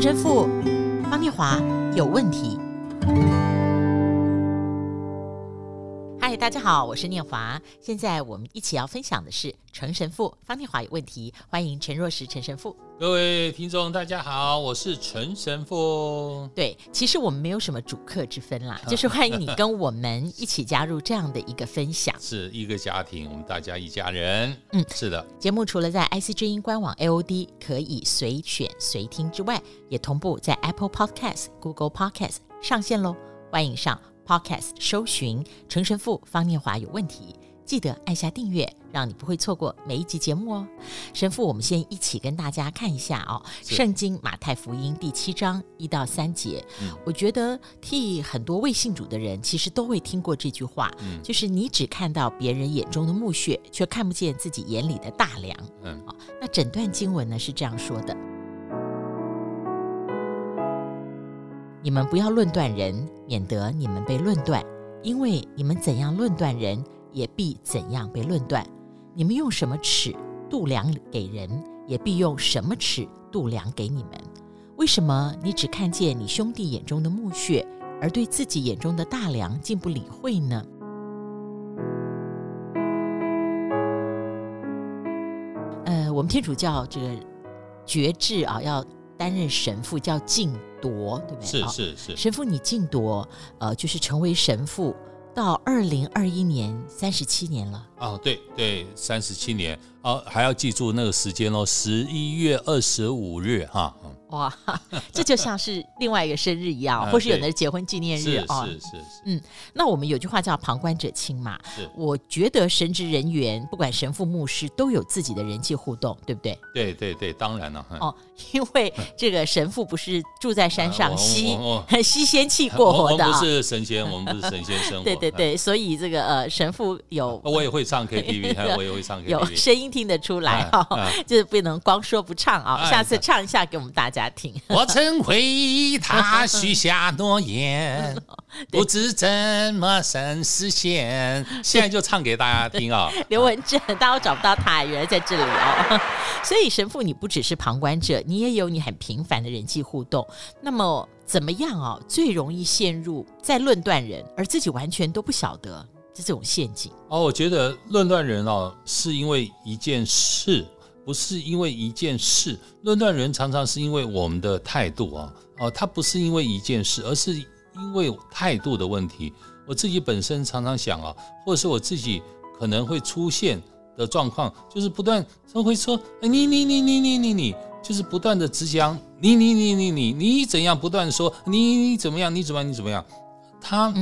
陈神父方念华有问题。嗨，大家好，我是念华。现在我们一起要分享的是陈神父方念华有问题。欢迎陈若石陈神父。各位听众，大家好，我是陈神父。对，其实我们没有什么主客之分啦，就是欢迎你跟我们一起加入这样的一个分享。是一个家庭，我们大家一家人。嗯，是的。节目除了在 IC 之音官网 AOD 可以随选随听之外，也同步在 Apple Podcast、Google Podcast 上线喽。欢迎上 Podcast 搜寻陈神父方念华有问题。记得按下订阅，让你不会错过每一集节目哦。神父，我们先一起跟大家看一下哦，《圣经马太福音》第七章一到三节。嗯，我觉得替很多未信主的人，其实都会听过这句话，嗯，就是你只看到别人眼中的墓穴，却看不见自己眼里的大梁。嗯，哦，那整段经文呢是这样说的：你们不要论断人，免得你们被论断，因为你们怎样论断人，也必怎样被论断。你们用什么尺度量给人，也必用什么尺度量给你们。为什么你只看见你兄弟眼中的木屑，而对自己眼中的大梁竟不理会呢？呃，我们天主教这个觉知啊，要担任神父叫敬铎，对不对？是是是。神父，你敬铎，呃，就是成为神父。到二零二一年，三十七年了。哦，对对，三十七年。哦，还要记住那个时间哦，十一月二十五日哈。哇，这就像是另外一个生日一样，或是有的结婚纪念日啊。是是是。嗯，那我们有句话叫“旁观者清”嘛。是。我觉得神职人员，不管神父、牧师，都有自己的人际互动，对不对？对对对，当然了。哦，因为这个神父不是住在山上吸 吸仙气过活的。我们不是神仙，我们不是神仙生活。对对对，所以这个呃，神父有。我也会唱 KTV，我也会唱 KTV。有声音听得出来哈，就是不能光说不唱啊。下次唱一下给我们大家。听，我曾他许下诺言，不知怎么生实现。现在就唱给大家听啊！刘文正，大家都找不到他，原来在这里哦。所以神父，你不只是旁观者，你也有你很频繁的人际互动。那么怎么样啊？最容易陷入在论断人，而自己完全都不晓得这种陷阱哦。我觉得论断人哦，是因为一件事。不是因为一件事论断人，常常是因为我们的态度啊，哦，他不是因为一件事，而是因为态度的问题。我自己本身常常想啊，或者是我自己可能会出现的状况，就是不断他会说，哎，你你你你你你你，就是不断的只讲你你你你你你怎样，不断说你你怎么样，你怎么样，你怎么样。他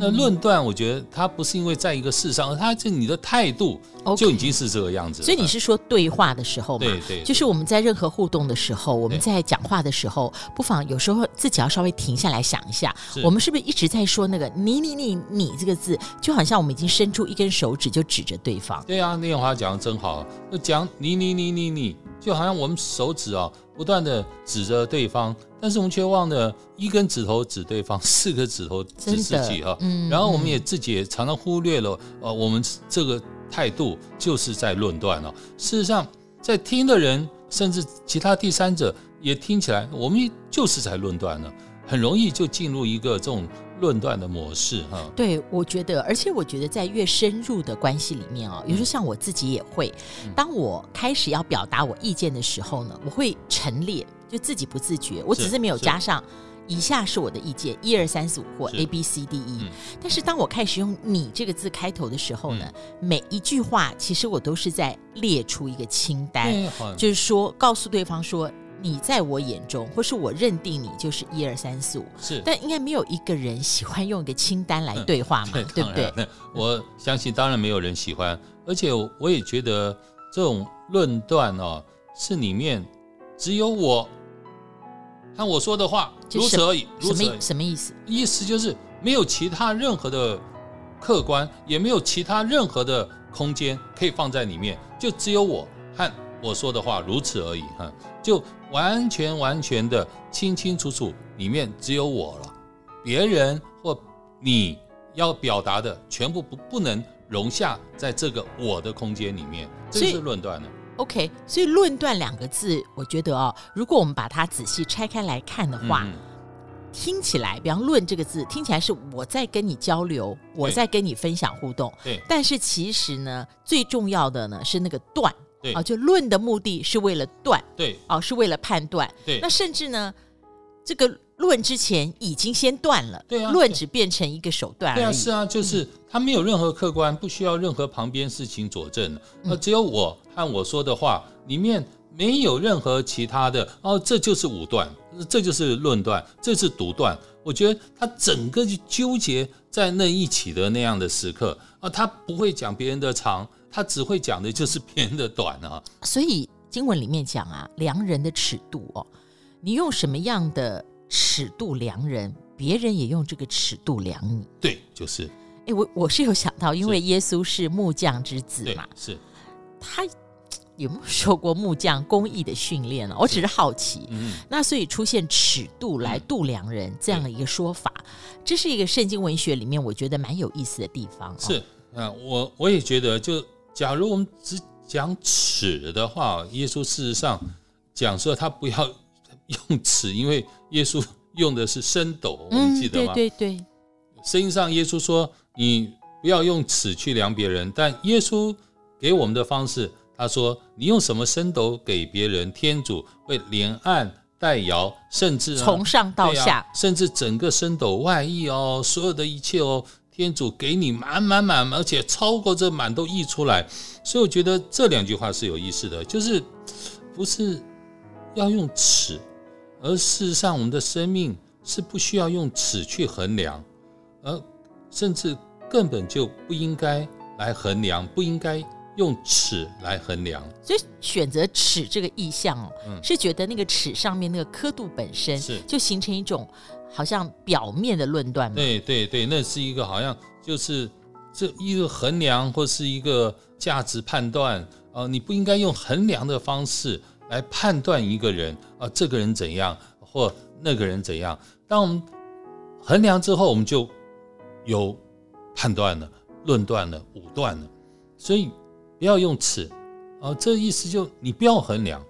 那论断，我觉得他不是因为在一个世上，他这你的态度就已经是这个样子。所以你是说对话的时候嘛？对对，就是我们在任何互动的时候，我们在讲话的时候，不妨有时候自己要稍微停下来想一下，我们是不是一直在说那个“你你你你”这个字，就好像我们已经伸出一根手指就指着对方。对啊，那句话讲的真好，就讲“你你你你你”，就好像我们手指啊。不断的指着对方，但是我们却忘了一根指头指对方，四个指头指自己哈。嗯，然后我们也自己也常常忽略了，呃，我们这个态度就是在论断了。事实上，在听的人，甚至其他第三者也听起来，我们就是在论断了，很容易就进入一个这种。论断的模式哈，对，我觉得，而且我觉得在越深入的关系里面哦，有时候像我自己也会，当我开始要表达我意见的时候呢，我会陈列，就自己不自觉，我只是没有加上以下是我的意见，一二三四五或 A B C D E，但是当我开始用你这个字开头的时候呢，每一句话其实我都是在列出一个清单，就是说告诉对方说。你在我眼中，或是我认定你就是一二三四五，是，但应该没有一个人喜欢用一个清单来对话嘛，对，对不对？我相信，当然没有人喜欢，而且我也觉得这种论断哦，是里面只有我看我说的话，如此而已。什么什么意思？意思就是没有其他任何的客观，也没有其他任何的空间可以放在里面，就只有我和我说的话如此而已，哈，就。完全完全的清清楚楚，里面只有我了，别人或你要表达的全部不不能容下在这个我的空间里面，这是论断了。OK，所以“论断”两个字，我觉得哦，如果我们把它仔细拆开来看的话，嗯、听起来，比方“论”这个字，听起来是我在跟你交流，我在跟你分享互动。对。但是其实呢，最重要的呢是那个“断”。对。啊，就“论”的目的是为了断。对。哦、啊，是为了判断。对。那甚至呢，这个。论之前已经先断了，对啊，论只变成一个手段而已。对啊，是啊，就是他没有任何客观，不需要任何旁边事情佐证，那、嗯、只有我和我说的话里面没有任何其他的，哦，这就是武断，这就是论断，这是独断。我觉得他整个就纠结在那一起的那样的时刻啊，他不会讲别人的长，他只会讲的就是别人的短啊。所以经文里面讲啊，量人的尺度哦，你用什么样的？尺度量人，别人也用这个尺度量你。对，就是。哎，我我是有想到，因为耶稣是木匠之子嘛，是。他有没有受过木匠工艺的训练呢？我只是好奇。嗯。那所以出现尺度来度量人、嗯、这样的一个说法，这是一个圣经文学里面我觉得蛮有意思的地方。是啊，我我也觉得，就假如我们只讲尺的话，耶稣事实上讲说他不要。用尺，因为耶稣用的是升斗，我们记得吗？对对对。圣经上耶稣说：“你不要用尺去量别人。”但耶稣给我们的方式，他说：“你用什么升斗给别人，天主会连按带摇，甚至从上到下、啊，甚至整个升斗外溢哦，所有的一切哦，天主给你满满满，而且超过这满都溢出来。”所以我觉得这两句话是有意思的，就是不是要用尺。而事实上，我们的生命是不需要用尺去衡量，而甚至根本就不应该来衡量，不应该用尺来衡量。所以选择尺这个意象哦，嗯、是觉得那个尺上面那个刻度本身是就形成一种好像表面的论断吗？对对对，那是一个好像就是这一个衡量或是一个价值判断啊，你不应该用衡量的方式。来判断一个人啊，这个人怎样，或那个人怎样。当我们衡量之后，我们就有判断了、论断了、武断了。所以不要用尺啊，这意思就你不要衡量，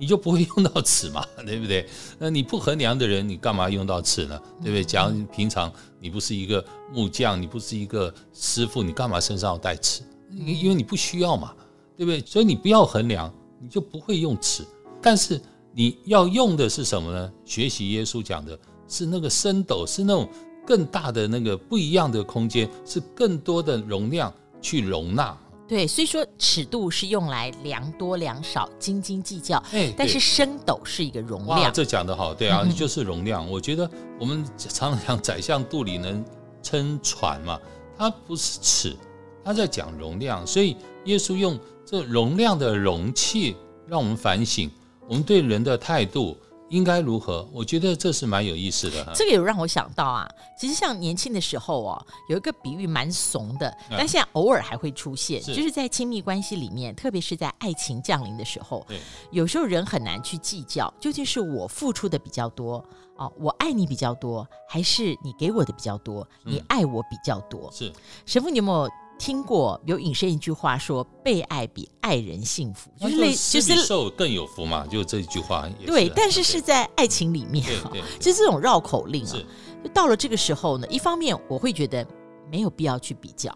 你就不会用到尺嘛，对不对？那你不衡量的人，你干嘛用到尺呢？对不对？假如平常你不是一个木匠，你不是一个师傅，你干嘛身上要带尺？因为你不需要嘛，对不对？所以你不要衡量。你就不会用尺，但是你要用的是什么呢？学习耶稣讲的是那个升斗，是那种更大的那个不一样的空间，是更多的容量去容纳。对，所以说尺度是用来量多量少、斤斤计较。哎，但是升斗是一个容量。哇，这讲得好，对啊，嗯、就是容量。我觉得我们常常讲宰相肚里能撑船嘛，它不是尺，它在讲容量。所以耶稣用。这容量的容器，让我们反省，我们对人的态度应该如何？我觉得这是蛮有意思的。这个有让我想到啊，其实像年轻的时候哦，有一个比喻蛮怂的，但现在偶尔还会出现，嗯、就是在亲密关系里面，特别是在爱情降临的时候，有时候人很难去计较，究竟是我付出的比较多哦，我爱你比较多，还是你给我的比较多，你爱我比较多？嗯、是神父，你有没有？听过有引申一句话说，被爱比爱人幸福，就是类就是受更有福嘛，就这一句话。对，但是是在爱情里面啊，就是这种绕口令啊。就到了这个时候呢，一方面我会觉得没有必要去比较，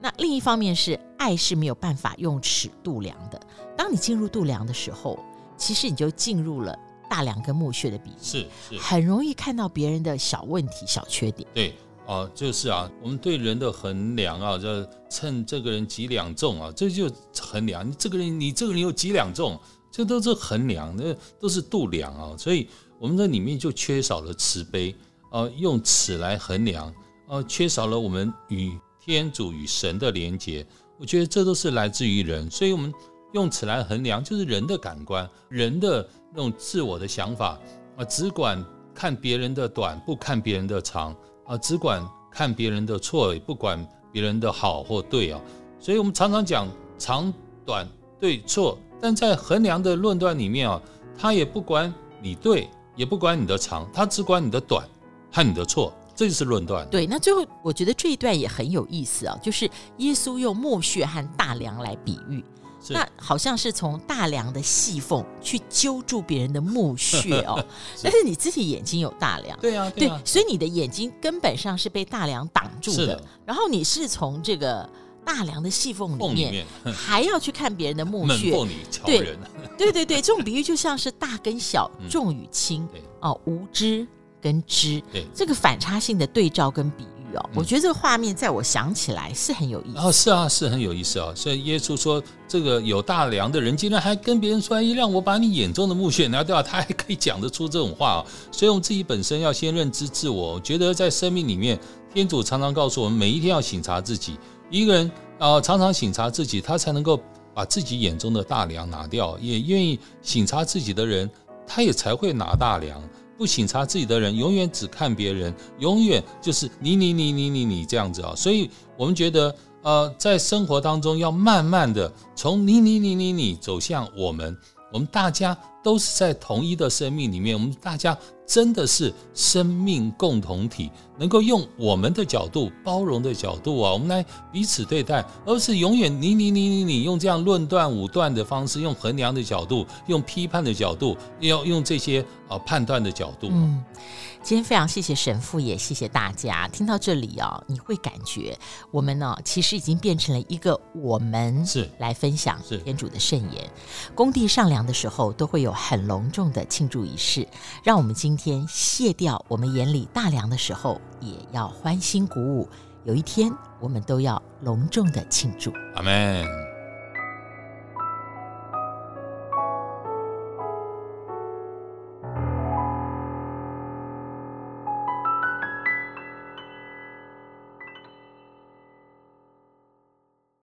那另一方面是爱是没有办法用尺度量的。当你进入度量的时候，其实你就进入了大梁跟墓穴的比喻，是是，很容易看到别人的小问题、小缺点。对。哦，就是啊，我们对人的衡量啊，就称这个人几两重啊，这就衡量你这个人，你这个人有几两重，这都是衡量，那都是度量啊。所以我们这里面就缺少了慈悲啊，用尺来衡量啊，缺少了我们与天主与神的连结。我觉得这都是来自于人，所以我们用尺来衡量，就是人的感官，人的那种自我的想法啊，只管看别人的短，不看别人的长。啊，只管看别人的错，也不管别人的好或对啊。所以，我们常常讲长短对错，但在衡量的论断里面啊，他也不管你对，也不管你的长，他只管你的短和你的错。这就是论断。对，那最后我觉得这一段也很有意思啊，就是耶稣用木屑和大梁来比喻。那好像是从大梁的细缝去揪住别人的墓穴哦，是。但是你自己眼睛有大梁，对啊，对啊，对，所以你的眼睛根本上是被大梁挡住的。的。然后你是从这个大梁的细缝里面，还要去看别人的墓穴，对，对对对，这种比喻就像是大跟小、重与轻，嗯、哦，无知跟知，对。这个反差性的对照跟比喻。我觉得这个画面在我想起来是很有意思。哦，是啊，是很有意思啊。所以耶稣说，这个有大梁的人，竟然还跟别人说：“哎，让我把你眼中的木屑拿掉。”他还可以讲得出这种话啊。所以我们自己本身要先认知自我。我觉得在生命里面，天主常常告诉我们，每一天要省察自己。一个人啊，常常省察自己，他才能够把自己眼中的大梁拿掉。也愿意省察自己的人，他也才会拿大梁。不省察自己的人，永远只看别人，永远就是你你你你你你这样子啊！所以我们觉得，呃，在生活当中要慢慢的从你你你你你走向我们，我们大家都是在同一的生命里面，我们大家。真的是生命共同体，能够用我们的角度、包容的角度啊，我们来彼此对待，而不是永远你你你你你用这样论断武断的方式，用衡量的角度，用批判的角度，要用这些啊判断的角度。嗯。今天非常谢谢神父，也谢谢大家。听到这里啊，你会感觉我们呢，其实已经变成了一个我们是来分享天主的圣言。工地上梁的时候，都会有很隆重的庆祝仪式。让我们今天卸掉我们眼里大梁的时候，也要欢欣鼓舞。有一天，我们都要隆重的庆祝。阿门。